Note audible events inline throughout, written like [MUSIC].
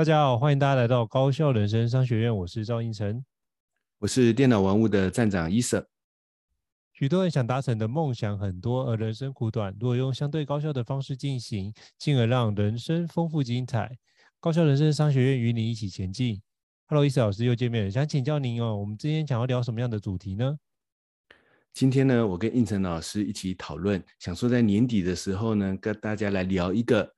大家好，欢迎大家来到高校人生商学院。我是赵应成，我是电脑玩物的站长伊瑟。许多人想达成的梦想很多，而人生苦短。如果用相对高效的方式进行，进而让人生丰富精彩。高校人生商学院与你一起前进。Hello，伊瑟老师又见面了，想请教您哦，我们今天想要聊什么样的主题呢？今天呢，我跟应成老师一起讨论，想说在年底的时候呢，跟大家来聊一个。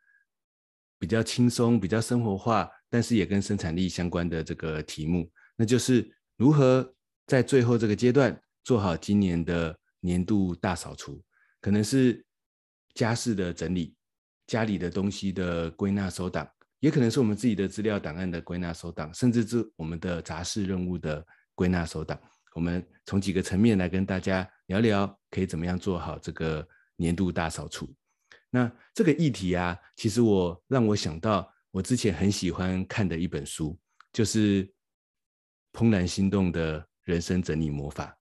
比较轻松、比较生活化，但是也跟生产力相关的这个题目，那就是如何在最后这个阶段做好今年的年度大扫除，可能是家事的整理、家里的东西的归纳收档，也可能是我们自己的资料档案的归纳收档，甚至是我们的杂事任务的归纳收档。我们从几个层面来跟大家聊聊，可以怎么样做好这个年度大扫除。那这个议题啊，其实我让我想到我之前很喜欢看的一本书，就是《怦然心动的人生整理魔法》。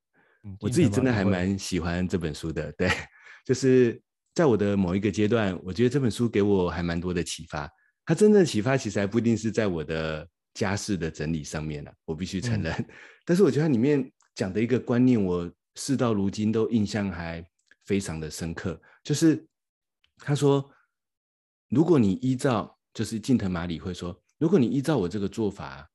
我自己真的还蛮喜欢这本书的。对，就是在我的某一个阶段，我觉得这本书给我还蛮多的启发。它真正的启发其实还不一定是在我的家事的整理上面了，我必须承认。嗯。但是我觉得它里面讲的一个观念，我事到如今都印象还非常的深刻，就是。他说：“如果你依照，就是近藤麻里会说，如果你依照我这个做法，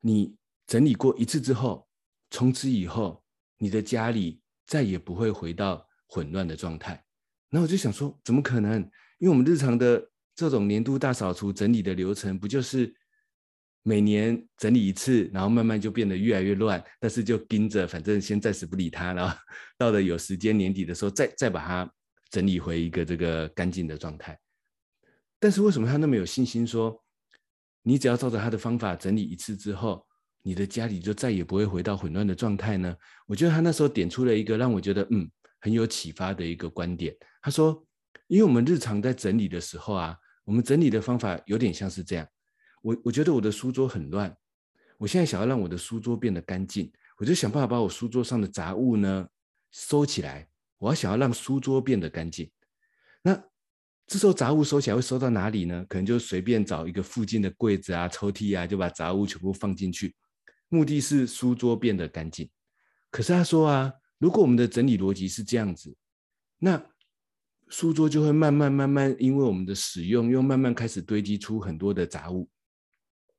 你整理过一次之后，从此以后，你的家里再也不会回到混乱的状态。然后我就想说，怎么可能？因为我们日常的这种年度大扫除整理的流程，不就是每年整理一次，然后慢慢就变得越来越乱，但是就盯着，反正先暂时不理它，然后到了有时间年底的时候，再再把它。”整理回一个这个干净的状态，但是为什么他那么有信心说，你只要照着他的方法整理一次之后，你的家里就再也不会回到混乱的状态呢？我觉得他那时候点出了一个让我觉得嗯很有启发的一个观点。他说，因为我们日常在整理的时候啊，我们整理的方法有点像是这样。我我觉得我的书桌很乱，我现在想要让我的书桌变得干净，我就想办法把我书桌上的杂物呢收起来。我要想要让书桌变得干净，那这时候杂物收起来会收到哪里呢？可能就随便找一个附近的柜子啊、抽屉啊，就把杂物全部放进去，目的是书桌变得干净。可是他说啊，如果我们的整理逻辑是这样子，那书桌就会慢慢慢慢，因为我们的使用，又慢慢开始堆积出很多的杂物，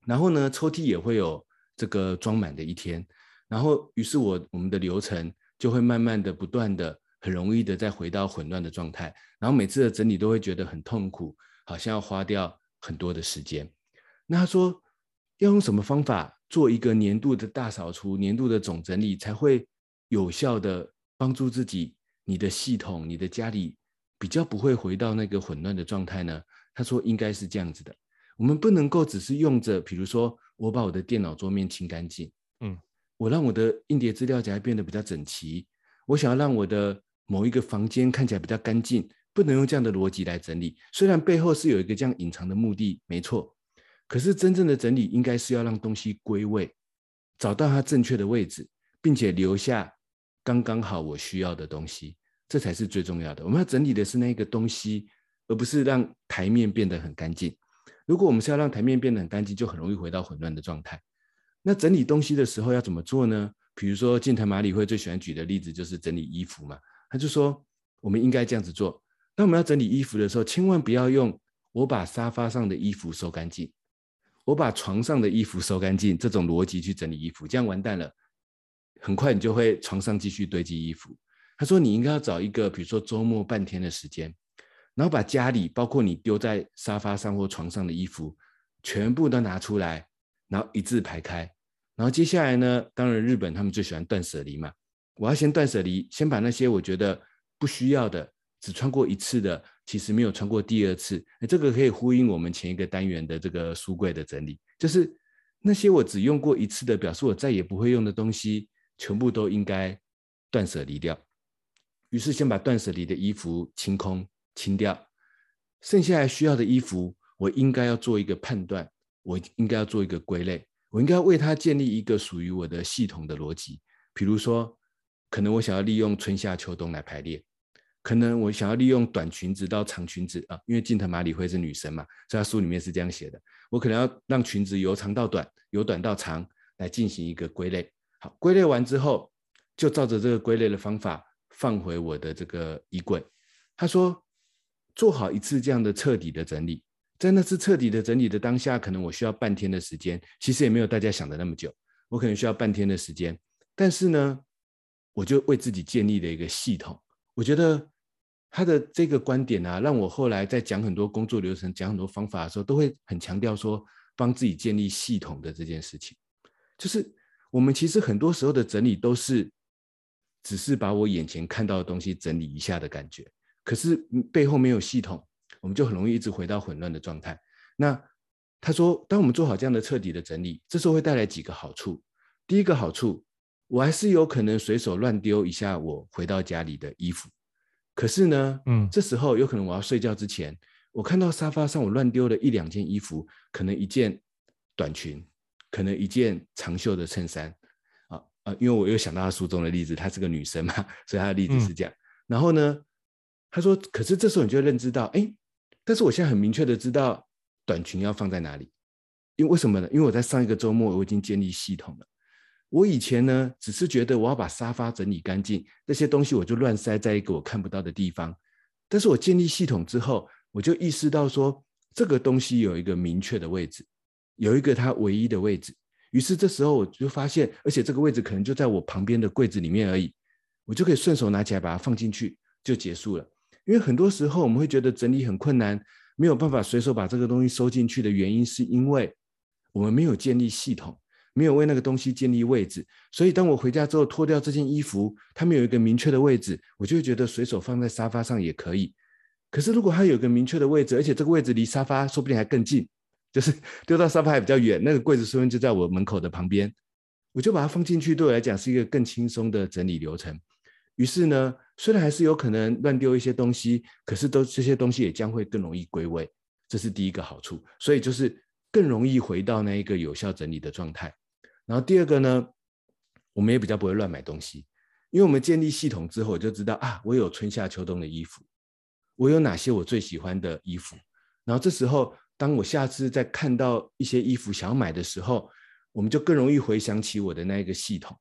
然后呢，抽屉也会有这个装满的一天，然后于是我我们的流程就会慢慢的不断的。很容易的再回到混乱的状态，然后每次的整理都会觉得很痛苦，好像要花掉很多的时间。那他说要用什么方法做一个年度的大扫除、年度的总整理，才会有效的帮助自己、你的系统、你的家里比较不会回到那个混乱的状态呢？他说应该是这样子的，我们不能够只是用着，比如说我把我的电脑桌面清干净，嗯，我让我的硬碟资料夹变得比较整齐。我想要让我的某一个房间看起来比较干净，不能用这样的逻辑来整理。虽然背后是有一个这样隐藏的目的，没错，可是真正的整理应该是要让东西归位，找到它正确的位置，并且留下刚刚好我需要的东西，这才是最重要的。我们要整理的是那个东西，而不是让台面变得很干净。如果我们是要让台面变得很干净，就很容易回到混乱的状态。那整理东西的时候要怎么做呢？比如说，近藤麻里惠最喜欢举的例子就是整理衣服嘛。他就说，我们应该这样子做。那我们要整理衣服的时候，千万不要用我把沙发上的衣服收干净，我把床上的衣服收干净这种逻辑去整理衣服，这样完蛋了。很快你就会床上继续堆积衣服。他说，你应该要找一个，比如说周末半天的时间，然后把家里包括你丢在沙发上或床上的衣服全部都拿出来，然后一字排开。然后接下来呢，当然日本他们最喜欢断舍离嘛。我要先断舍离，先把那些我觉得不需要的、只穿过一次的，其实没有穿过第二次。这个可以呼应我们前一个单元的这个书柜的整理，就是那些我只用过一次的，表示我再也不会用的东西，全部都应该断舍离掉。于是先把断舍离的衣服清空、清掉，剩下来需要的衣服，我应该要做一个判断，我应该要做一个归类。我应该为它建立一个属于我的系统的逻辑，比如说，可能我想要利用春夏秋冬来排列，可能我想要利用短裙子到长裙子啊，因为近藤麻里惠是女生嘛，所以她书里面是这样写的。我可能要让裙子由长到短，由短到长来进行一个归类。好，归类完之后，就照着这个归类的方法放回我的这个衣柜。他说，做好一次这样的彻底的整理。在那次彻底的整理的当下，可能我需要半天的时间，其实也没有大家想的那么久。我可能需要半天的时间，但是呢，我就为自己建立了一个系统。我觉得他的这个观点啊，让我后来在讲很多工作流程、讲很多方法的时候，都会很强调说，帮自己建立系统的这件事情。就是我们其实很多时候的整理都是，只是把我眼前看到的东西整理一下的感觉，可是背后没有系统。我们就很容易一直回到混乱的状态。那他说，当我们做好这样的彻底的整理，这时候会带来几个好处。第一个好处，我还是有可能随手乱丢一下我回到家里的衣服。可是呢，嗯，这时候有可能我要睡觉之前，我看到沙发上我乱丢了一两件衣服，可能一件短裙，可能一件长袖的衬衫。啊啊，因为我又想到他书中的例子，她是个女生嘛，所以她的例子是这样。嗯、然后呢，他说，可是这时候你就会认知到，哎。但是我现在很明确的知道短裙要放在哪里，因为为什么呢？因为我在上一个周末我已经建立系统了。我以前呢，只是觉得我要把沙发整理干净，那些东西我就乱塞在一个我看不到的地方。但是我建立系统之后，我就意识到说，这个东西有一个明确的位置，有一个它唯一的位置。于是这时候我就发现，而且这个位置可能就在我旁边的柜子里面而已，我就可以顺手拿起来把它放进去，就结束了。因为很多时候我们会觉得整理很困难，没有办法随手把这个东西收进去的原因，是因为我们没有建立系统，没有为那个东西建立位置。所以当我回家之后脱掉这件衣服，它没有一个明确的位置，我就会觉得随手放在沙发上也可以。可是如果它有一个明确的位置，而且这个位置离沙发说不定还更近，就是丢到沙发还比较远，那个柜子说不定就在我门口的旁边，我就把它放进去，对我来讲是一个更轻松的整理流程。于是呢，虽然还是有可能乱丢一些东西，可是都这些东西也将会更容易归位，这是第一个好处。所以就是更容易回到那一个有效整理的状态。然后第二个呢，我们也比较不会乱买东西，因为我们建立系统之后，我就知道啊，我有春夏秋冬的衣服，我有哪些我最喜欢的衣服。然后这时候，当我下次再看到一些衣服想要买的时候，我们就更容易回想起我的那一个系统。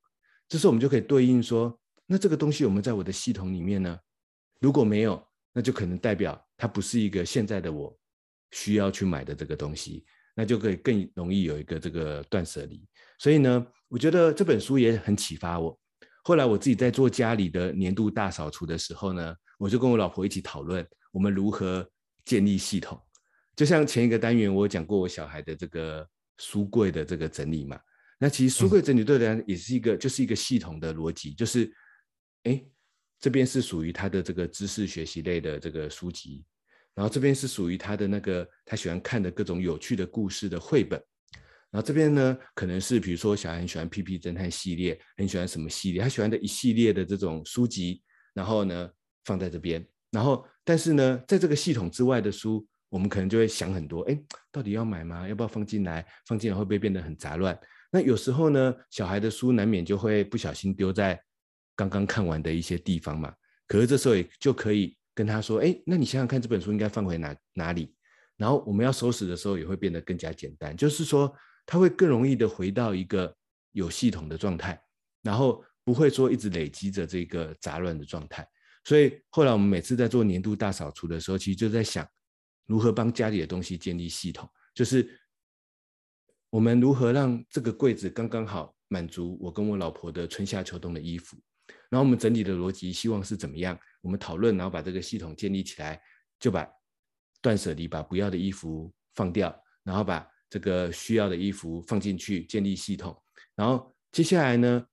这时候我们就可以对应说。那这个东西有没有在我的系统里面呢？如果没有，那就可能代表它不是一个现在的我需要去买的这个东西，那就可以更容易有一个这个断舍离。所以呢，我觉得这本书也很启发我。后来我自己在做家里的年度大扫除的时候呢，我就跟我老婆一起讨论我们如何建立系统。就像前一个单元我有讲过我小孩的这个书柜的这个整理嘛，那其实书柜整理对我来也是一个就是一个系统的逻辑，就是。哎，这边是属于他的这个知识学习类的这个书籍，然后这边是属于他的那个他喜欢看的各种有趣的故事的绘本，然后这边呢，可能是比如说小孩很喜欢屁屁侦探系列，很喜欢什么系列，他喜欢的一系列的这种书籍，然后呢放在这边。然后但是呢，在这个系统之外的书，我们可能就会想很多，哎，到底要买吗？要不要放进来？放进来会不会变得很杂乱？那有时候呢，小孩的书难免就会不小心丢在刚刚看完的一些地方嘛。可是这时候也就可以跟他说，哎，那你想想看，这本书应该放回哪哪里？然后我们要收拾的时候也会变得更加简单，就是说他会更容易的回到一个有系统的状态，然后不会说一直累积着这个杂乱的状态。所以后来我们每次在做年度大扫除的时候，其实就在想。如何帮家里的东西建立系统？就是我们如何让这个柜子刚刚好满足我跟我老婆的春夏秋冬的衣服。然后我们整理的逻辑希望是怎么样？我们讨论，然后把这个系统建立起来，就把断舍离，把不要的衣服放掉，然后把这个需要的衣服放进去，建立系统。然后接下来呢，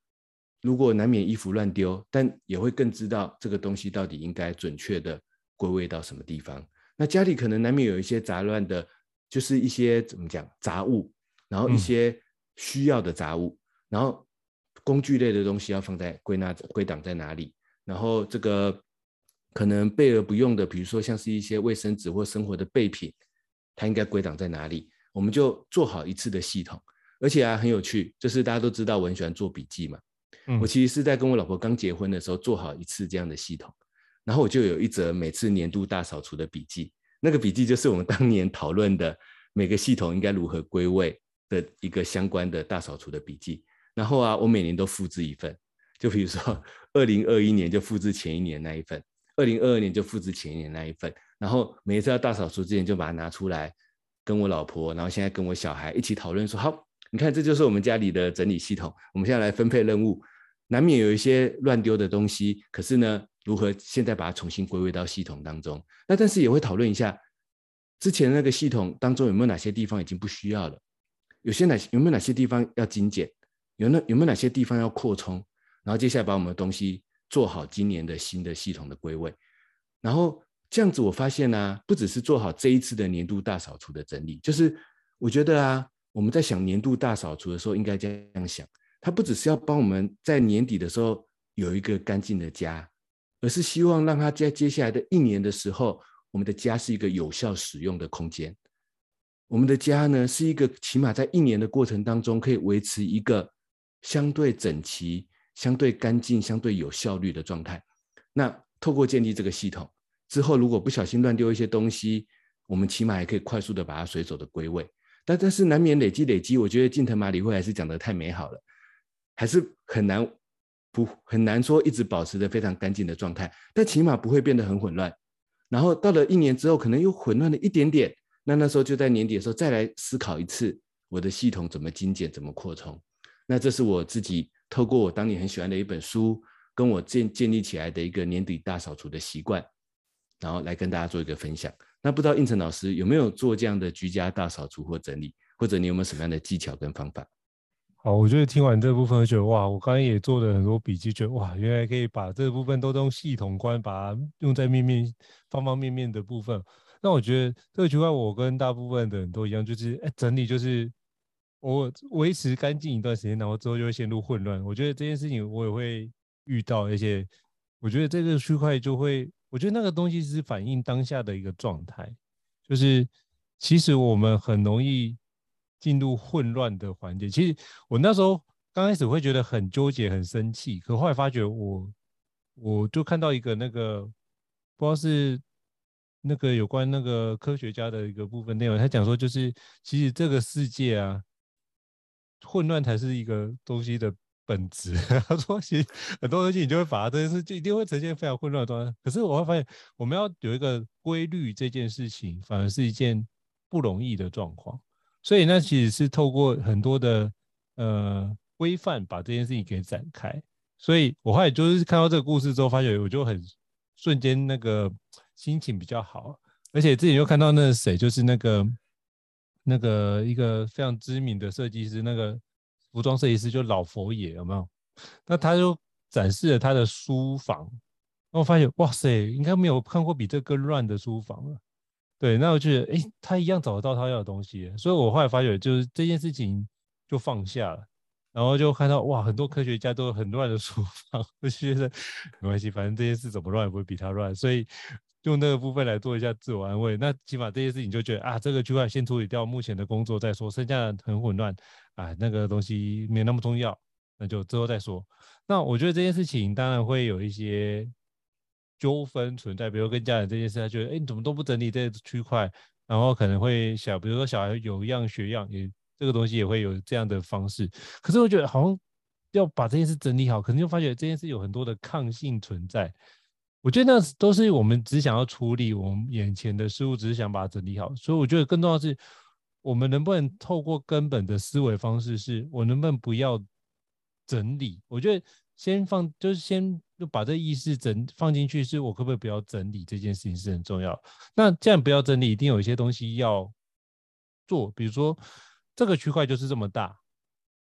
如果难免衣服乱丢，但也会更知道这个东西到底应该准确的归位到什么地方。那家里可能难免有一些杂乱的，就是一些怎么讲杂物，然后一些需要的杂物，嗯、然后工具类的东西要放在归纳归档在哪里，然后这个可能备而不用的，比如说像是一些卫生纸或生活的备品，它应该归档在哪里？我们就做好一次的系统，而且啊很有趣，就是大家都知道我很喜欢做笔记嘛，嗯、我其实是在跟我老婆刚结婚的时候做好一次这样的系统。然后我就有一则每次年度大扫除的笔记，那个笔记就是我们当年讨论的每个系统应该如何归位的一个相关的大扫除的笔记。然后啊，我每年都复制一份，就比如说 [LAUGHS] 二零二一年就复制前一年那一份，二零二二年就复制前一年那一份。然后每一次要大扫除之前就把它拿出来，跟我老婆，然后现在跟我小孩一起讨论说：好，你看这就是我们家里的整理系统。我们现在来分配任务，难免有一些乱丢的东西，可是呢。如何现在把它重新归位到系统当中？那但是也会讨论一下，之前那个系统当中有没有哪些地方已经不需要了？有些哪有没有哪些地方要精简？有那有没有哪些地方要扩充？然后接下来把我们的东西做好今年的新的系统的归位。然后这样子我发现呢、不只是做好这一次的年度大扫除的整理，就是我觉得啊，我们在想年度大扫除的时候，应该这样想，它不只是要帮我们在年底的时候有一个干净的家。而是希望让他在接下来的一年的时候，我们的家是一个有效使用的空间。我们的家呢，是一个起码在一年的过程当中，可以维持一个相对整齐、相对干净、相对有效率的状态。那透过建立这个系统之后，如果不小心乱丢一些东西，我们起码还可以快速的把它随手的归位。但但是难免累积累积，我觉得近藤麻里惠还是讲得太美好了，还是很难。不很难说一直保持着非常干净的状态，但起码不会变得很混乱。然后到了一年之后，可能又混乱了一点点。那那时候就在年底的时候再来思考一次，我的系统怎么精简，怎么扩充。那这是我自己透过我当年很喜欢的一本书，跟我建建立起来的一个年底大扫除的习惯，然后来跟大家做一个分享。那不知道应成老师有没有做这样的居家大扫除或整理，或者你有没有什么样的技巧跟方法？好，我觉得听完这部分，我觉得哇，我刚刚也做了很多笔记，觉得哇，原来可以把这部分都用系统观，把它用在面面方方面面的部分。那我觉得这个区块，我跟大部分的人都一样，就是哎，整理就是我维持干净一段时间，然后之后就会陷入混乱。我觉得这件事情我也会遇到，而且我觉得这个区块就会，我觉得那个东西是反映当下的一个状态，就是其实我们很容易。进入混乱的环节，其实我那时候刚开始会觉得很纠结、很生气，可后来发觉我，我就看到一个那个不知道是那个有关那个科学家的一个部分内容，他讲说就是其实这个世界啊，混乱才是一个东西的本质。[LAUGHS] 他说其实很多东西你就会把它这件事就一定会呈现非常混乱的状态，可是我会发现我们要有一个规律这件事情，反而是一件不容易的状况。所以那其实是透过很多的呃规范把这件事情给展开。所以我后来就是看到这个故事之后，发觉我就很瞬间那个心情比较好，而且自己又看到那谁，就是那个那个一个非常知名的设计师，那个服装设计师就老佛爷有没有？那他就展示了他的书房，然后我发现哇塞，应该没有看过比这更乱的书房了。对，那我觉得，哎，他一样找得到他要的东西，所以我后来发觉，就是这件事情就放下了，然后就看到哇，很多科学家都有很乱的书房，[LAUGHS] 我觉得没关系，反正这件事怎么乱也不会比他乱，所以用那个部分来做一下自我安慰。那起码这件事情就觉得啊，这个区块先处理掉目前的工作再说，剩下的很混乱啊，那个东西没那么重要，那就之后再说。那我觉得这件事情当然会有一些。纠纷存在，比如跟家人这件事，他觉得，哎，你怎么都不整理这区块，然后可能会小，比如说小孩有样学样，也这个东西也会有这样的方式。可是我觉得好像要把这件事整理好，可能就发觉这件事有很多的抗性存在。我觉得那都是我们只想要处理我们眼前的事物，只是想把它整理好。所以我觉得更重要是，我们能不能透过根本的思维方式，是我能不能不要整理？我觉得先放，就是先。就把这意识整放进去，是我可不可以不要整理这件事情是很重要。那这样不要整理，一定有一些东西要做，比如说这个区块就是这么大，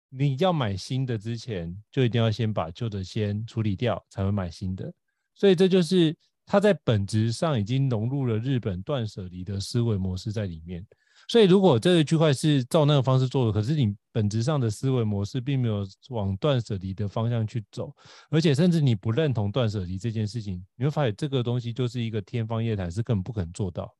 你要买新的之前，就一定要先把旧的先处理掉，才会买新的。所以这就是它在本质上已经融入了日本断舍离的思维模式在里面。所以，如果这个区块是照那个方式做的，可是你本质上的思维模式并没有往断舍离的方向去走，而且甚至你不认同断舍离这件事情，你会发现这个东西就是一个天方夜谭，是根本不可能做到。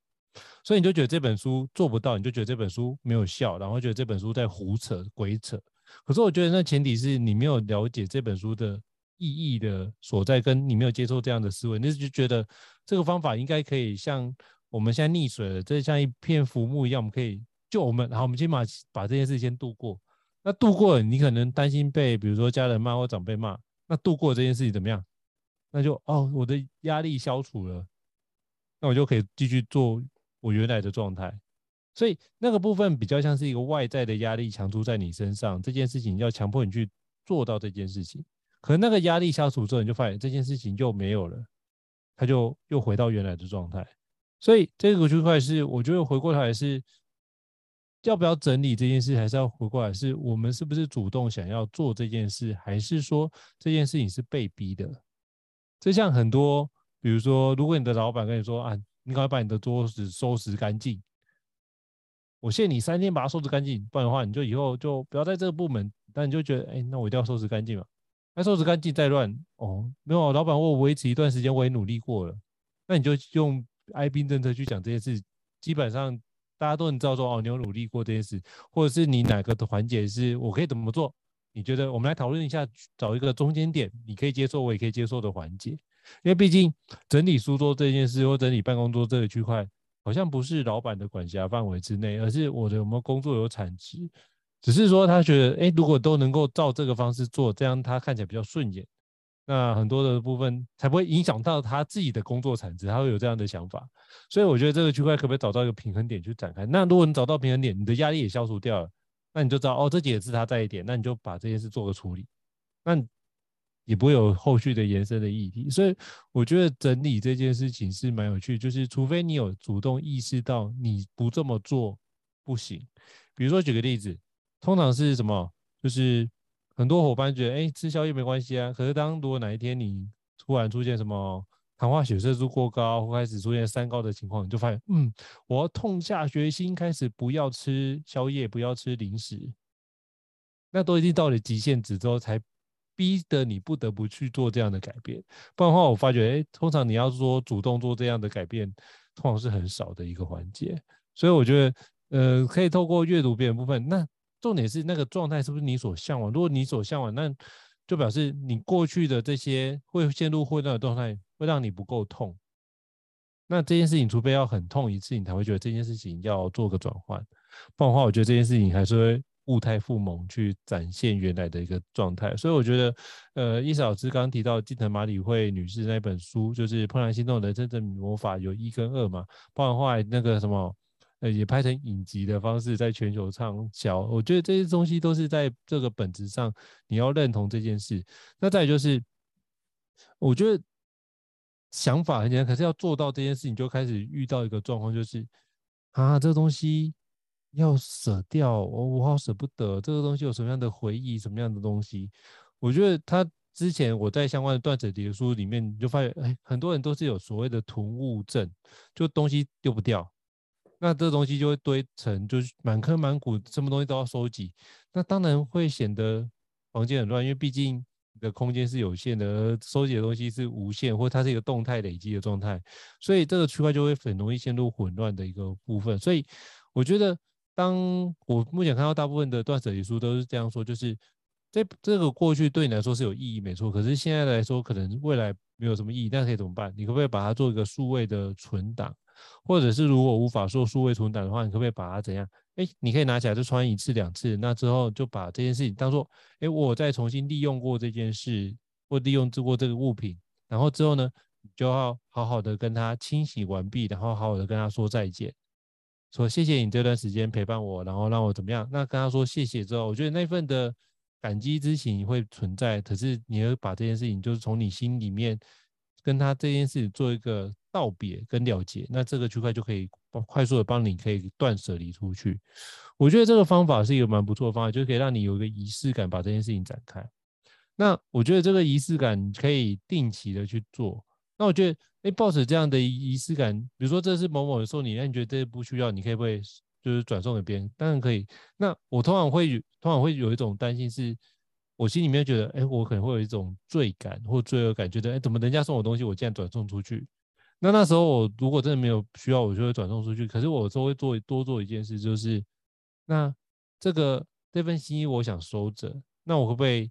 所以你就觉得这本书做不到，你就觉得这本书没有效，然后觉得这本书在胡扯鬼扯。可是我觉得那前提是你没有了解这本书的意义的所在，跟你没有接受这样的思维，你就觉得这个方法应该可以像。我们现在溺水了，这像一片浮木一样，我们可以救我们。然后我们先把把这件事先度过。那度过了，你可能担心被比如说家人骂或长辈骂。那度过这件事情怎么样？那就哦，我的压力消除了，那我就可以继续做我原来的状态。所以那个部分比较像是一个外在的压力强出在你身上，这件事情要强迫你去做到这件事情。可能那个压力消除之后，你就发现这件事情就没有了，它就又回到原来的状态。所以这个区块是，我觉得回过头来是要不要整理这件事，还是要回过来是我们是不是主动想要做这件事，还是说这件事情是被逼的？就像很多，比如说，如果你的老板跟你说啊，你赶快把你的桌子收拾干净，我限你三天把它收拾干净，不然的话你就以后就不要在这个部门。但你就觉得，哎，那我一定要收拾干净嘛？那收拾干净再乱哦，没有，老板我维持一段时间，我也努力过了，那你就用。哀兵政策去讲这件事，基本上大家都能知道说哦，你有努力过这件事，或者是你哪个的环节是我可以怎么做？你觉得我们来讨论一下，找一个中间点，你可以接受，我也可以接受的环节。因为毕竟整理书桌这件事或整理办公桌这个区块，好像不是老板的管辖范围之内，而是我的有没有工作有产值，只是说他觉得，哎，如果都能够照这个方式做，这样他看起来比较顺眼。那很多的部分才不会影响到他自己的工作产值，他会有这样的想法，所以我觉得这个区块可不可以找到一个平衡点去展开？那如果你找到平衡点，你的压力也消除掉了，那你就知道哦，这几个字他在一点，那你就把这件事做个处理，那也不会有后续的延伸的议题。所以我觉得整理这件事情是蛮有趣，就是除非你有主动意识到你不这么做不行，比如说举个例子，通常是什么？就是。很多伙伴觉得，哎、吃宵夜没关系啊。可是，当如果哪一天你突然出现什么糖化血色素过高，或开始出现三高的情况，你就发现，嗯，我要痛下决心开始不要吃宵夜，不要吃零食。那都已经到了极限值之后，才逼得你不得不去做这样的改变。不然的话，我发觉，哎、通常你要说主动做这样的改变，通常是很少的一个环节。所以，我觉得，呃，可以透过阅读别人部分，那。重点是那个状态是不是你所向往？如果你所向往，那就表示你过去的这些会陷入混乱的状态，会让你不够痛。那这件事情，除非要很痛一次，你才会觉得这件事情要做个转换。不然的话，我觉得这件事情还是会物态复萌，去展现原来的一个状态。所以我觉得，呃，伊莎老师刚刚提到金藤马里惠女士那本书，就是《怦然心动人生的魔法》，有一跟二嘛。不然的话，那个什么。呃，也拍成影集的方式在全球畅销。我觉得这些东西都是在这个本质上，你要认同这件事。那再就是，我觉得想法很简单，可是要做到这件事情，就开始遇到一个状况，就是啊，这个东西要舍掉，我我好舍不得。这个东西有什么样的回忆，什么样的东西？我觉得他之前我在相关的断舍离的书里面，就发现，哎，很多人都是有所谓的囤物症，就东西丢不掉。那这东西就会堆成，就是满坑满谷，什么东西都要收集，那当然会显得房间很乱，因为毕竟你的空间是有限的，而收集的东西是无限，或它是一个动态累积的状态，所以这个区块就会很容易陷入混乱的一个部分。所以我觉得，当我目前看到大部分的断舍离书都是这样说，就是这这个过去对你来说是有意义，没错，可是现在来说，可能未来没有什么意义，那可以怎么办？你可不可以把它做一个数位的存档？或者是如果无法做数位存档的话，你可不可以把它怎样？哎，你可以拿起来就穿一次两次，那之后就把这件事情当做，哎，我再重新利用过这件事，或利用过这个物品，然后之后呢，你就要好好的跟他清洗完毕，然后好好的跟他说再见，说谢谢你这段时间陪伴我，然后让我怎么样？那跟他说谢谢之后，我觉得那份的感激之情会存在，可是你要把这件事情就是从你心里面跟他这件事情做一个。道别跟了结，那这个区块就可以快速的帮你可以断舍离出去。我觉得这个方法是一个蛮不错的方法，就可以让你有一个仪式感，把这件事情展开。那我觉得这个仪式感可以定期的去做。那我觉得，哎，抱着这样的仪式感，比如说这是某某人送你，那你觉得这不需要，你可以不可以就是转送给别人？当然可以。那我通常会通常会有一种担心是。我心里面觉得，哎，我可能会有一种罪感或罪恶感，觉得，哎，怎么人家送我东西，我竟然转送出去？那那时候我如果真的没有需要，我就会转送出去。可是我都会做多做一件事，就是那这个这份心意我想收着，那我会不会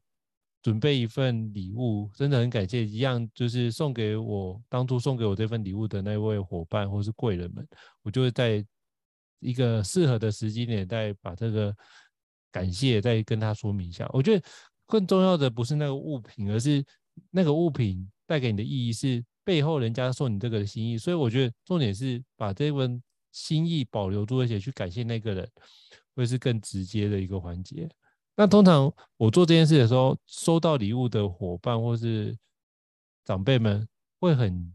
准备一份礼物？真的很感谢，一样就是送给我当初送给我这份礼物的那位伙伴或是贵人们，我就会在一个适合的时机点再把这个感谢再跟他说明一下。我觉得更重要的不是那个物品，而是那个物品带给你的意义是。背后人家送你这个心意，所以我觉得重点是把这份心意保留住，而且去感谢那个人，会是更直接的一个环节。那通常我做这件事的时候，收到礼物的伙伴或是长辈们会很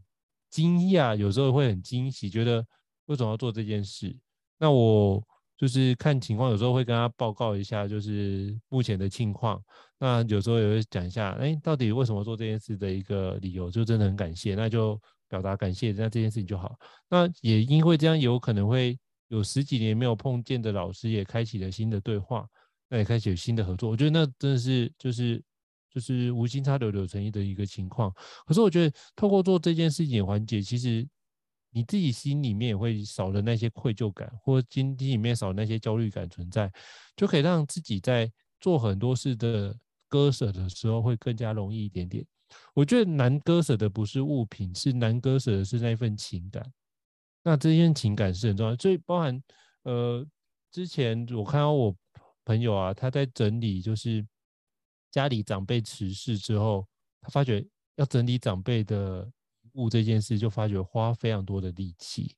惊讶，有时候会很惊喜，觉得为什么要做这件事？那我。就是看情况，有时候会跟他报告一下，就是目前的情况。那有时候也会讲一下，哎，到底为什么做这件事的一个理由，就真的很感谢，那就表达感谢，那这件事情就好。那也因为这样，有可能会有十几年没有碰见的老师也开启了新的对话，那也开启了新的合作。我觉得那真的是就是就是无心插柳柳成荫的一个情况。可是我觉得透过做这件事情的环节，其实。你自己心里面也会少了那些愧疚感，或者心里面少了那些焦虑感存在，就可以让自己在做很多事的割舍的时候会更加容易一点点。我觉得难割舍的不是物品，是难割舍的是那份情感。那这些情感是很重要，所以包含呃，之前我看到我朋友啊，他在整理就是家里长辈辞世之后，他发觉要整理长辈的。物这件事就发觉花非常多的力气，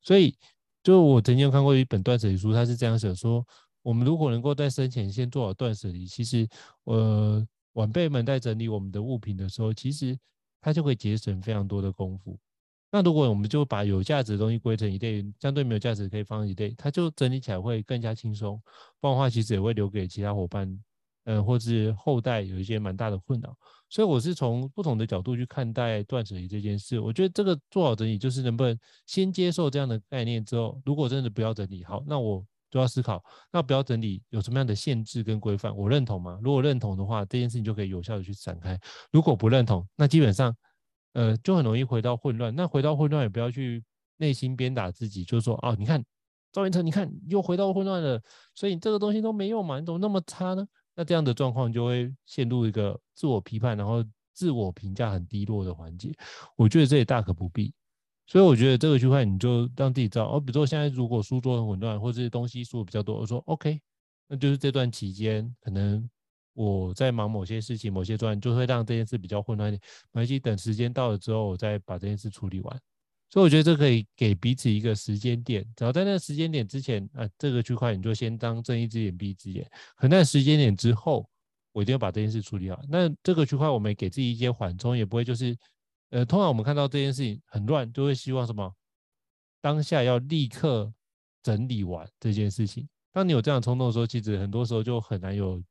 所以就我曾经看过一本断舍离书，他是这样写说：我们如果能够在生前先做好断舍离，其实呃晚辈们在整理我们的物品的时候，其实他就会节省非常多的功夫。那如果我们就把有价值的东西归成一类，相对没有价值可以放一类，他就整理起来会更加轻松。不然的话，其实也会留给其他伙伴。呃，或是后代有一些蛮大的困扰，所以我是从不同的角度去看待断舍离这件事。我觉得这个做好整理，就是能不能先接受这样的概念之后，如果真的不要整理好，那我就要思考，那不要整理有什么样的限制跟规范，我认同吗？如果认同的话，这件事情就可以有效的去展开；如果不认同，那基本上，呃，就很容易回到混乱。那回到混乱，也不要去内心鞭打自己，就是说，哦，你看赵元成，你看又回到混乱了，所以你这个东西都没用嘛，你怎么那么差呢？那这样的状况就会陷入一个自我批判，然后自我评价很低落的环节。我觉得这也大可不必。所以我觉得这个区块你就让自己知道，哦，比如说现在如果书桌很混乱，或者是东西书比较多，我说 OK，那就是这段期间可能我在忙某些事情、某些专案，就会让这件事比较混乱一点。没关系，等时间到了之后，我再把这件事处理完。所以我觉得这可以给彼此一个时间点，只要在那个时间点之前，啊，这个区块你就先当睁一只眼闭一只眼。可那时间点之后，我一定要把这件事处理好。那这个区块我们给自己一些缓冲，也不会就是，呃，通常我们看到这件事情很乱，就会希望什么？当下要立刻整理完这件事情。当你有这样冲动的时候，其实很多时候就很难有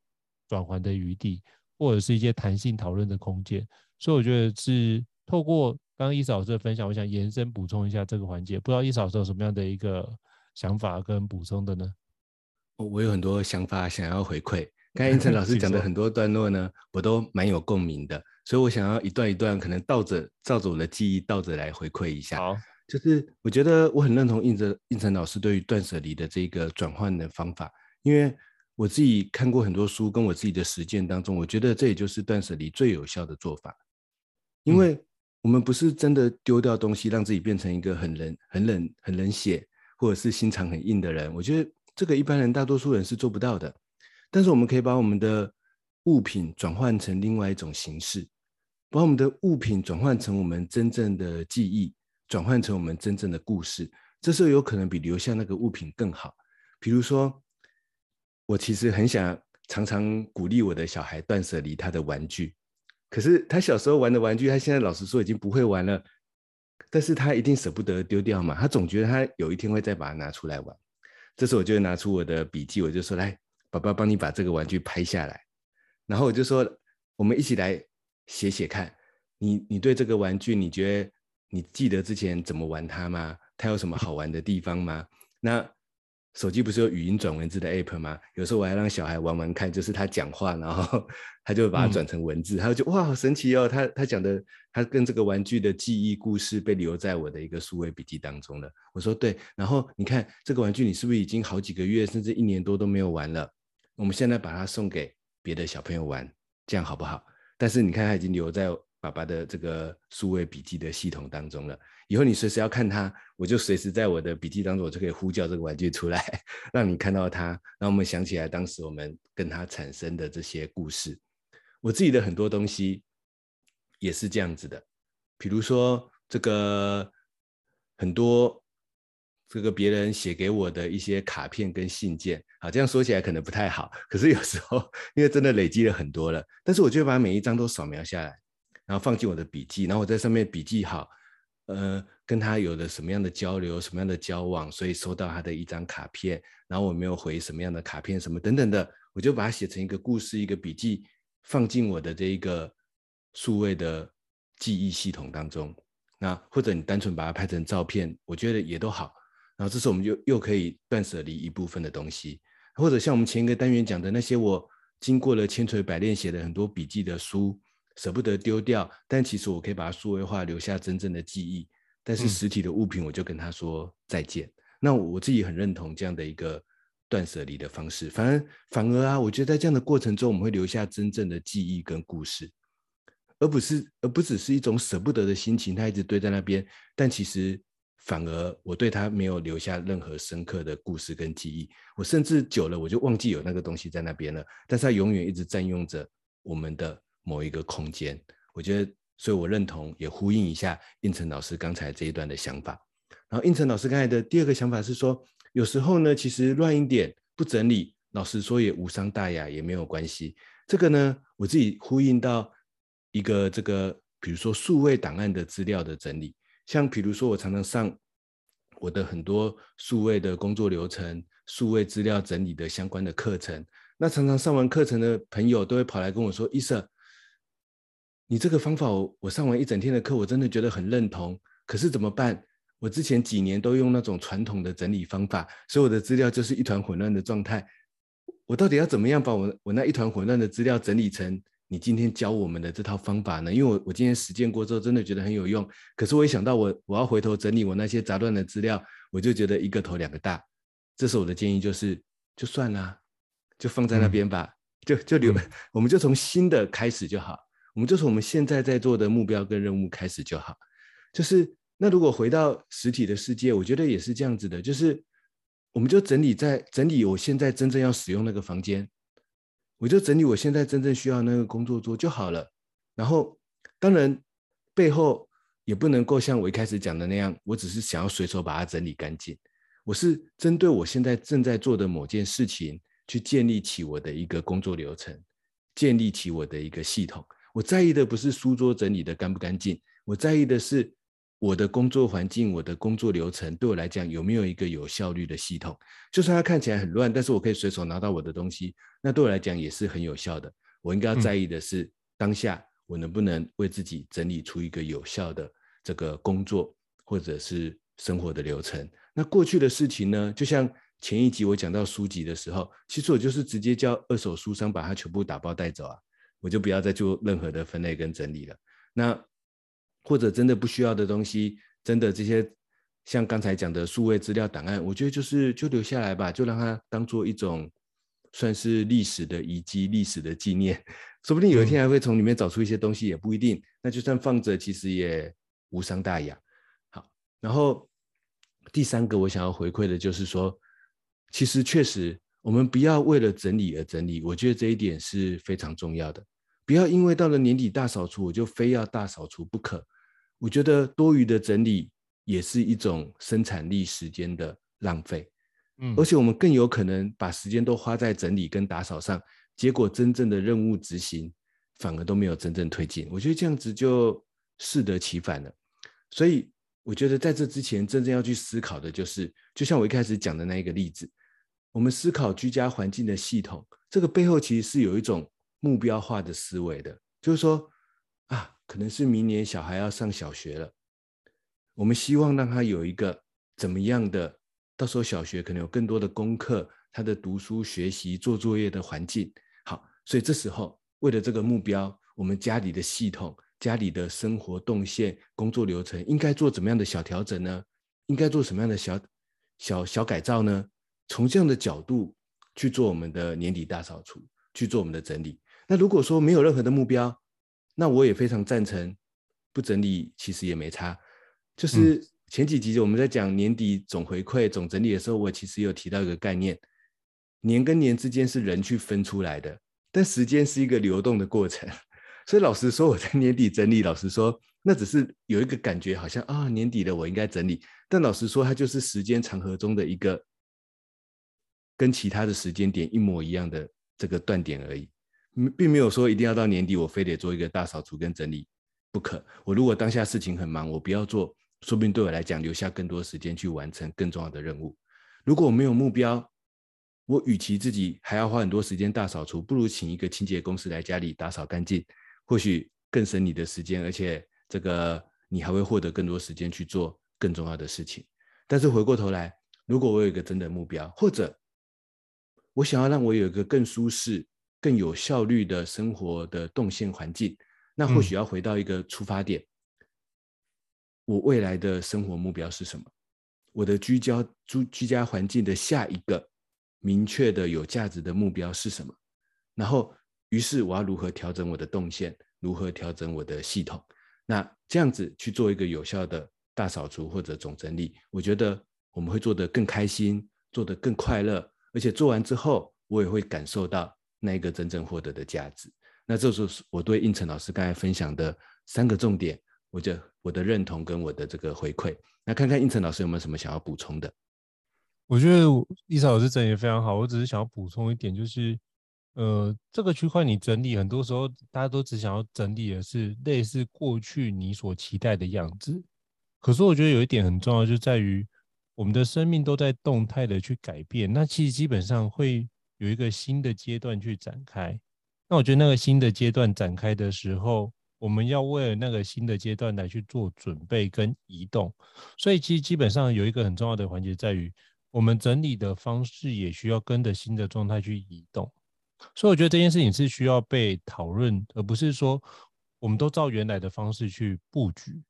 转圜的余地，或者是一些弹性讨论的空间。所以我觉得是透过。刚刚伊嫂老师的分享，我想延伸补充一下这个环节。不知道伊嫂老师有什么样的一个想法跟补充的呢？我有很多想法想要回馈。刚才胤丞老师讲的很多段落呢，我都蛮有共鸣的，所以我想要一段一段，可能倒着照着我的记忆倒着来回馈一下。好，就是我觉得我很认同应成应成老师对于断舍离的这个转换的方法，因为我自己看过很多书，跟我自己的实践当中，我觉得这也就是断舍离最有效的做法，因为我们不是真的丢掉东西，让自己变成一个很冷、很冷、很冷血，或者是心肠很硬的人。我觉得这个一般人大多数人是做不到的。但是我们可以把我们的物品转换成另外一种形式，把我们的物品转换成我们真正的记忆，转换成我们真正的故事。这时候有可能比留下那个物品更好。比如说，我其实很想常常鼓励我的小孩断舍离他的玩具，可是他小时候玩的玩具，他现在老实说已经不会玩了，但是他一定舍不得丢掉嘛，他总觉得他有一天会再把它拿出来玩。这时候我就拿出我的笔记，我就说来。爸爸帮你把这个玩具拍下来，然后我就说，我们一起来写写看，你你对这个玩具，你觉得你记得之前怎么玩它吗？它有什么好玩的地方吗？那手机不是有语音转文字的 app 吗？有时候我还让小孩玩玩看，就是他讲话，然后 [LAUGHS] 他就把它转成文字，他就哇，好神奇哦！他他讲的，他跟这个玩具的记忆故事被留在我的一个数位笔记当中了。我说对，然后你看这个玩具，你是不是已经好几个月甚至一年多都没有玩了？我们现在把它送给别的小朋友玩，这样好不好？但是你看，它已经留在爸爸的这个数位笔记的系统当中了。以后你随时要看它，我就随时在我的笔记当中，我就可以呼叫这个玩具出来，[LAUGHS] 让你看到它，让我们想起来当时我们跟它产生的这些故事。我自己的很多东西也是这样子的，比如说这个很多。这个别人写给我的一些卡片跟信件，啊，这样说起来可能不太好，可是有时候因为真的累积了很多了，但是我就把每一张都扫描下来，然后放进我的笔记，然后我在上面笔记好，呃，跟他有了什么样的交流，什么样的交往，所以收到他的一张卡片，然后我没有回什么样的卡片，什么等等的，我就把它写成一个故事，一个笔记，放进我的这一个数位的记忆系统当中。那或者你单纯把它拍成照片，我觉得也都好。然后这时候我们就又可以断舍离一部分的东西，或者像我们前一个单元讲的那些，我经过了千锤百炼写的很多笔记的书，舍不得丢掉，但其实我可以把它数位化，留下真正的记忆。但是实体的物品，我就跟他说再见。嗯、那我自己很认同这样的一个断舍离的方式。反而反而啊，我觉得在这样的过程中，我们会留下真正的记忆跟故事，而不是而不只是一种舍不得的心情，它一直堆在那边，但其实。反而我对他没有留下任何深刻的故事跟记忆，我甚至久了我就忘记有那个东西在那边了。但是它永远一直占用着我们的某一个空间。我觉得，所以我认同，也呼应一下胤丞老师刚才这一段的想法。然后胤丞老师刚才的第二个想法是说，有时候呢，其实乱一点不整理，老实说也无伤大雅，也没有关系。这个呢，我自己呼应到一个这个，比如说数位档案的资料的整理。像比如说，我常常上我的很多数位的工作流程、数位资料整理的相关的课程。那常常上完课程的朋友都会跑来跟我说：“医生，你这个方法我我上完一整天的课，我真的觉得很认同。可是怎么办？我之前几年都用那种传统的整理方法，所有的资料就是一团混乱的状态。我到底要怎么样把我我那一团混乱的资料整理成？”你今天教我们的这套方法呢？因为我我今天实践过之后，真的觉得很有用。可是我一想到我我要回头整理我那些杂乱的资料，我就觉得一个头两个大。这时候我的建议就是，就算啦，就放在那边吧，嗯、就就留，嗯、我们就从新的开始就好。我们就从我们现在在做的目标跟任务开始就好。就是那如果回到实体的世界，我觉得也是这样子的，就是我们就整理在整理我现在真正要使用那个房间。我就整理我现在真正需要那个工作桌就好了，然后当然背后也不能够像我一开始讲的那样，我只是想要随手把它整理干净。我是针对我现在正在做的某件事情，去建立起我的一个工作流程，建立起我的一个系统。我在意的不是书桌整理的干不干净，我在意的是。我的工作环境，我的工作流程，对我来讲有没有一个有效率的系统？就算它看起来很乱，但是我可以随手拿到我的东西，那对我来讲也是很有效的。我应该要在意的是，当下我能不能为自己整理出一个有效的这个工作或者是生活的流程？那过去的事情呢，就像前一集我讲到书籍的时候，其实我就是直接叫二手书商把它全部打包带走啊，我就不要再做任何的分类跟整理了。那或者真的不需要的东西，真的这些像刚才讲的数位资料档案，我觉得就是就留下来吧，就让它当做一种算是历史的遗迹、历史的纪念，说不定有一天还会从里面找出一些东西，也不一定。那就算放着，其实也无伤大雅。好，然后。第三个我想要回馈的就是说，其实确实我们不要为了整理而整理，我觉得这一点是非常重要的。不要因为到了年底大扫除，我就非要大扫除不可。我觉得多余的整理也是一种生产力时间的浪费，嗯，而且我们更有可能把时间都花在整理跟打扫上，结果真正的任务执行反而都没有真正推进。我觉得这样子就适得其反了，所以。我觉得在这之前，真正要去思考的就是，就像我一开始讲的那一个例子，我们思考居家环境的系统，这个背后其实是有一种目标化的思维的，就是说啊，可能是明年小孩要上小学了，我们希望让他有一个怎么样的，到时候小学可能有更多的功课，他的读书学习做作业的环境好，所以这时候为了这个目标，我们家里的系统。家里的生活动线、工作流程应该做怎么样的小调整呢？应该做什么样的小小小改造呢？从这样的角度去做我们的年底大扫除，去做我们的整理。那如果说没有任何的目标，那我也非常赞成不整理，其实也没差。就是前几集我们在讲年底总回馈、总整理的时候，我其实有提到一个概念：年跟年之间是人去分出来的，但时间是一个流动的过程。[LAUGHS] 所以老实说，我在年底整理，老实说，那只是有一个感觉，好像啊年底了，我应该整理。但老实说，它就是时间长河中的一个跟其他的时间点一模一样的这个断点而已，并没有说一定要到年底我非得做一个大扫除跟整理不可。我如果当下事情很忙，我不要做，说不定对我来讲留下更多时间去完成更重要的任务。如果我没有目标，我与其自己还要花很多时间大扫除，不如请一个清洁公司来家里打扫干净。或许更省你的时间，而且这个你还会获得更多时间去做更重要的事情。但是回过头来，如果我有一个真的目标，或者我想要让我有一个更舒适、更有效率的生活的动线环境，那或许要回到一个出发点：嗯、我未来的生活目标是什么？我的居家居居家环境的下一个明确的有价值的目标是什么？然后。于是我要如何调整我的动线，如何调整我的系统？那这样子去做一个有效的大扫除或者总整理，我觉得我们会做得更开心，做得更快乐，而且做完之后，我也会感受到那一个真正获得的价值。那这就是我对胤丞老师刚才分享的三个重点，我就我的认同跟我的这个回馈。那看看胤丞老师有没有什么想要补充的？我觉得丽莎老师整理得非常好，我只是想要补充一点，就是。呃，这个区块你整理，很多时候大家都只想要整理的是类似过去你所期待的样子。可是我觉得有一点很重要，就在于我们的生命都在动态的去改变。那其实基本上会有一个新的阶段去展开。那我觉得那个新的阶段展开的时候，我们要为了那个新的阶段来去做准备跟移动。所以其实基本上有一个很重要的环节在于，我们整理的方式也需要跟着新的状态去移动。所以我觉得这件事情是需要被讨论，而不是说我们都照原来的方式去布局。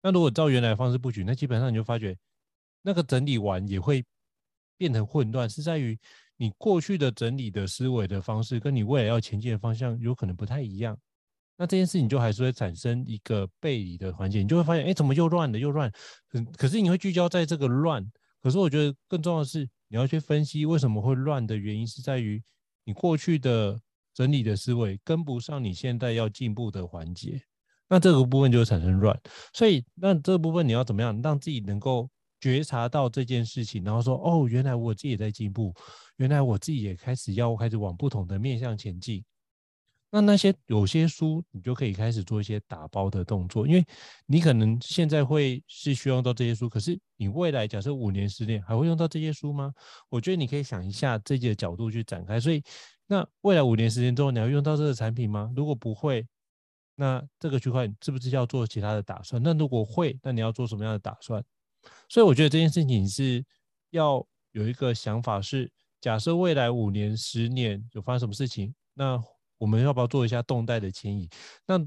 那如果照原来的方式布局，那基本上你就发觉那个整理完也会变成混乱，是在于你过去的整理的思维的方式跟你未来要前进的方向有可能不太一样。那这件事情就还是会产生一个背离的环节，你就会发现，哎，怎么又乱了又乱？可可是你会聚焦在这个乱，可是我觉得更重要的是你要去分析为什么会乱的原因是在于。你过去的整理的思维跟不上你现在要进步的环节，那这个部分就会产生乱。所以，那这部分你要怎么样让自己能够觉察到这件事情，然后说：“哦，原来我自己也在进步，原来我自己也开始要开始往不同的面向前进。”那那些有些书，你就可以开始做一些打包的动作，因为你可能现在会是需要用到这些书，可是你未来假设五年、十年还会用到这些书吗？我觉得你可以想一下这些角度去展开。所以，那未来五年、十年之后，你要用到这个产品吗？如果不会，那这个区块是不是要做其他的打算？那如果会，那你要做什么样的打算？所以我觉得这件事情是要有一个想法是，假设未来五年、十年有发生什么事情，那我们要不要做一下动态的迁移？那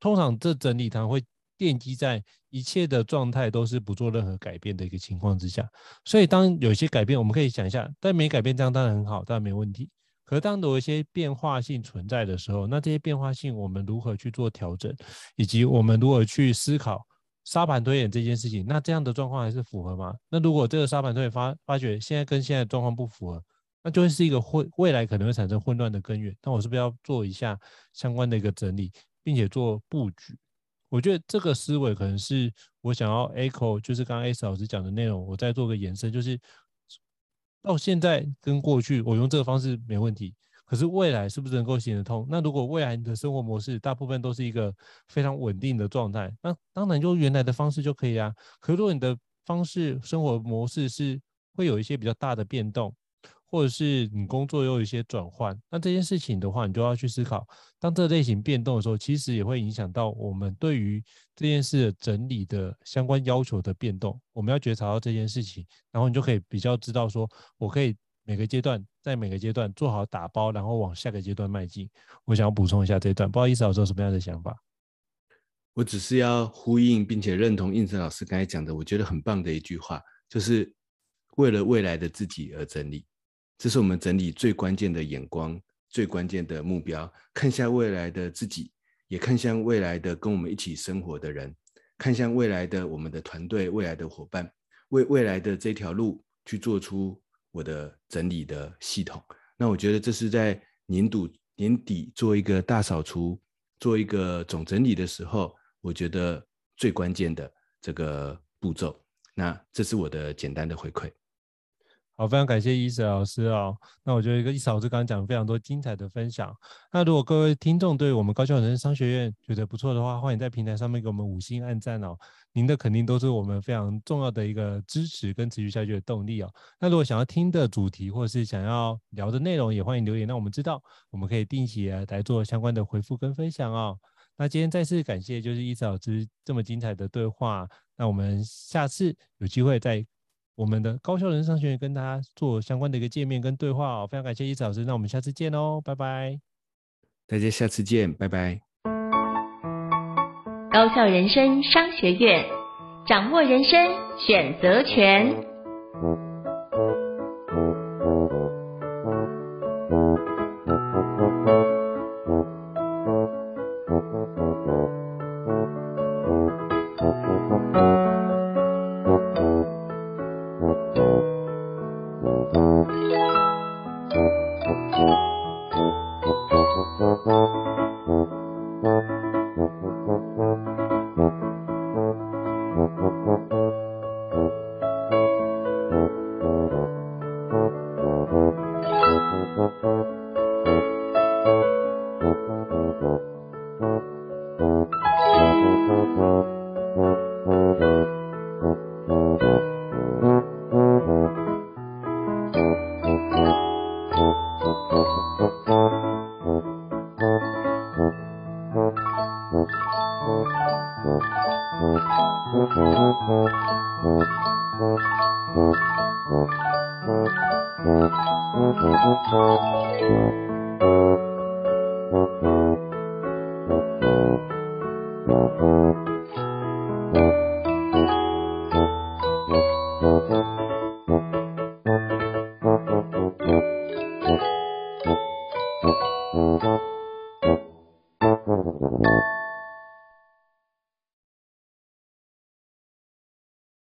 通常这整理堂会奠基在一切的状态都是不做任何改变的一个情况之下。所以当有一些改变，我们可以想一下，但没改变这样当然很好，当然没问题。可是当有一些变化性存在的时候，那这些变化性我们如何去做调整，以及我们如何去思考沙盘推演这件事情？那这样的状况还是符合吗？那如果这个沙盘推演发发觉现在跟现在状况不符合，那就会是一个混未来可能会产生混乱的根源。那我是不是要做一下相关的一个整理，并且做布局？我觉得这个思维可能是我想要 echo，就是刚刚 S 老师讲的内容，我再做个延伸，就是到现在跟过去，我用这个方式没问题。可是未来是不是能够行得通？那如果未来你的生活模式大部分都是一个非常稳定的状态，那当然就原来的方式就可以啊。可如果你的方式生活模式是会有一些比较大的变动。或者是你工作又有一些转换，那这件事情的话，你就要去思考，当这类型变动的时候，其实也会影响到我们对于这件事的整理的相关要求的变动。我们要觉察到这件事情，然后你就可以比较知道说，我可以每个阶段在每个阶段做好打包，然后往下个阶段迈进。我想要补充一下这一段，不好意思，老师有什么样的想法？我只是要呼应并且认同应成老师刚才讲的，我觉得很棒的一句话，就是为了未来的自己而整理。这是我们整理最关键的眼光，最关键的目标。看向未来的自己，也看向未来的跟我们一起生活的人，看向未来的我们的团队、未来的伙伴，为未来的这条路去做出我的整理的系统。那我觉得这是在年度年底做一个大扫除、做一个总整理的时候，我觉得最关键的这个步骤。那这是我的简单的回馈。好，非常感谢伊瑟老师哦。那我觉得一个伊瑟老师刚刚讲了非常多精彩的分享。那如果各位听众对我们高校人生商学院觉得不错的话，欢迎在平台上面给我们五星按赞哦。您的肯定都是我们非常重要的一个支持跟持续下去的动力哦。那如果想要听的主题或者是想要聊的内容，也欢迎留言让我们知道，我们可以定期来做相关的回复跟分享哦。那今天再次感谢就是伊瑟老师这么精彩的对话。那我们下次有机会再。我们的高校人生商学院跟大家做相关的一个见面跟对话哦，非常感谢伊子老师，那我们下次见哦，拜拜，大家下次见，拜拜。高校人生商学院，掌握人生选择权。